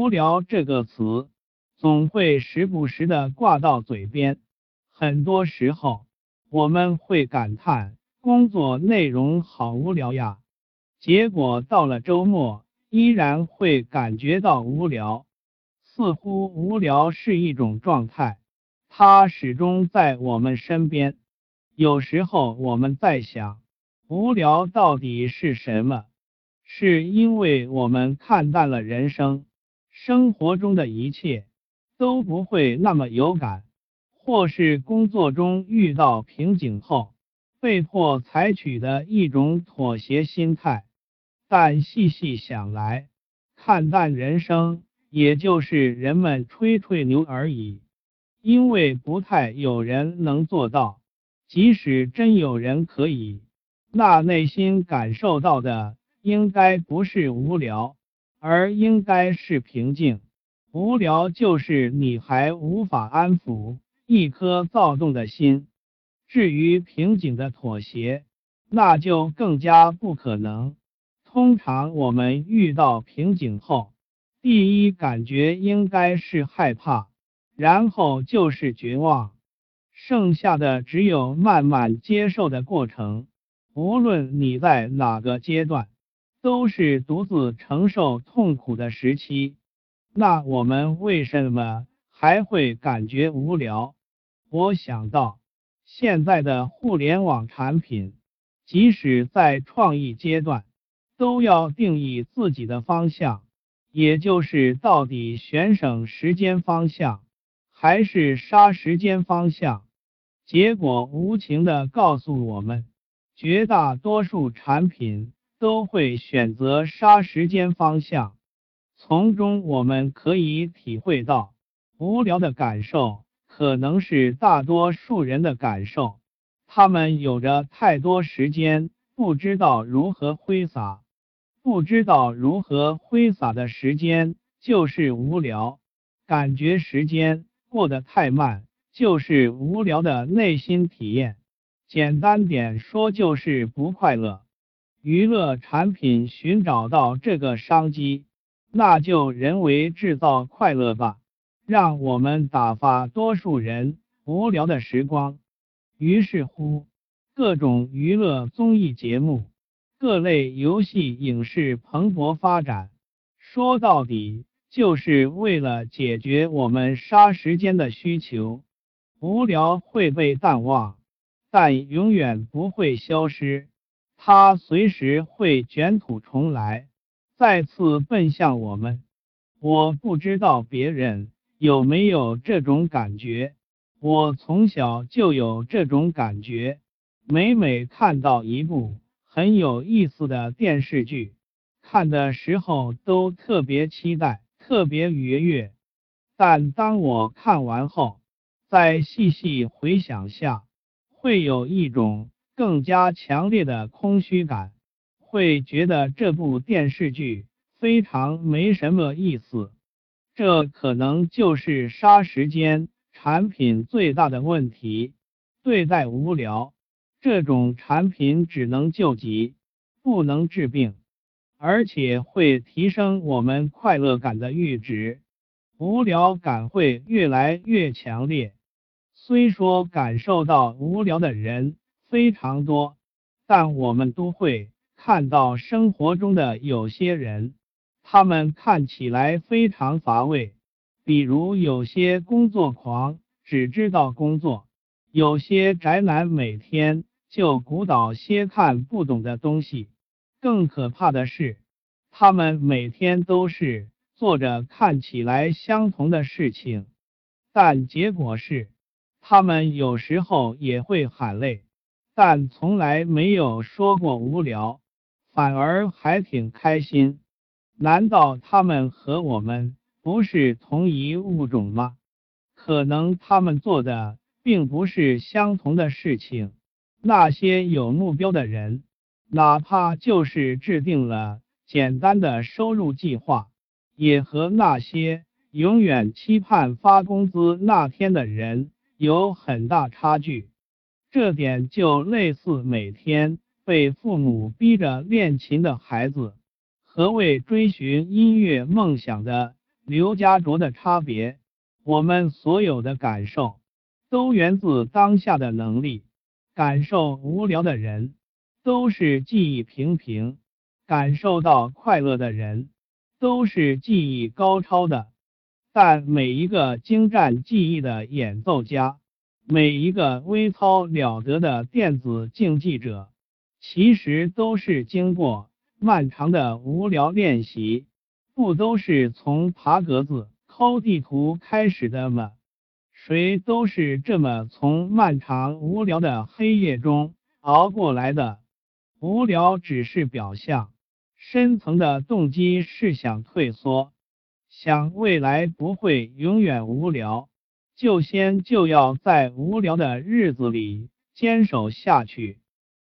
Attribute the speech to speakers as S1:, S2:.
S1: 无聊这个词总会时不时的挂到嘴边，很多时候我们会感叹工作内容好无聊呀，结果到了周末依然会感觉到无聊，似乎无聊是一种状态，它始终在我们身边。有时候我们在想，无聊到底是什么？是因为我们看淡了人生。生活中的一切都不会那么有感，或是工作中遇到瓶颈后被迫采取的一种妥协心态。但细细想来，看淡人生也就是人们吹吹牛而已，因为不太有人能做到。即使真有人可以，那内心感受到的应该不是无聊。而应该是平静，无聊就是你还无法安抚一颗躁动的心。至于平静的妥协，那就更加不可能。通常我们遇到瓶颈后，第一感觉应该是害怕，然后就是绝望，剩下的只有慢慢接受的过程。无论你在哪个阶段。都是独自承受痛苦的时期，那我们为什么还会感觉无聊？我想到，现在的互联网产品，即使在创意阶段，都要定义自己的方向，也就是到底选省时间方向，还是杀时间方向。结果无情的告诉我们，绝大多数产品。都会选择杀时间方向，从中我们可以体会到，无聊的感受可能是大多数人的感受。他们有着太多时间，不知道如何挥洒，不知道如何挥洒的时间就是无聊。感觉时间过得太慢，就是无聊的内心体验。简单点说，就是不快乐。娱乐产品寻找到这个商机，那就人为制造快乐吧，让我们打发多数人无聊的时光。于是乎，各种娱乐综艺节目、各类游戏、影视蓬勃发展。说到底，就是为了解决我们杀时间的需求。无聊会被淡忘，但永远不会消失。它随时会卷土重来，再次奔向我们。我不知道别人有没有这种感觉，我从小就有这种感觉。每每看到一部很有意思的电视剧，看的时候都特别期待，特别愉悦。但当我看完后，再细细回想下，会有一种。更加强烈的空虚感，会觉得这部电视剧非常没什么意思。这可能就是杀时间产品最大的问题。对待无聊这种产品，只能救急，不能治病，而且会提升我们快乐感的阈值，无聊感会越来越强烈。虽说感受到无聊的人。非常多，但我们都会看到生活中的有些人，他们看起来非常乏味。比如有些工作狂只知道工作，有些宅男每天就鼓捣些看不懂的东西。更可怕的是，他们每天都是做着看起来相同的事情，但结果是，他们有时候也会喊累。但从来没有说过无聊，反而还挺开心。难道他们和我们不是同一物种吗？可能他们做的并不是相同的事情。那些有目标的人，哪怕就是制定了简单的收入计划，也和那些永远期盼发工资那天的人有很大差距。这点就类似每天被父母逼着练琴的孩子。和为追寻音乐梦想的刘家卓的差别。我们所有的感受都源自当下的能力。感受无聊的人都是记忆平平，感受到快乐的人都是技艺高超的。但每一个精湛技艺的演奏家，每一个微操了得的电子竞技者，其实都是经过漫长的无聊练习。不都是从爬格子、抠地图开始的吗？谁都是这么从漫长无聊的黑夜中熬过来的。无聊只是表象，深层的动机是想退缩，想未来不会永远无聊，就先就要在无聊的日子里坚守下去。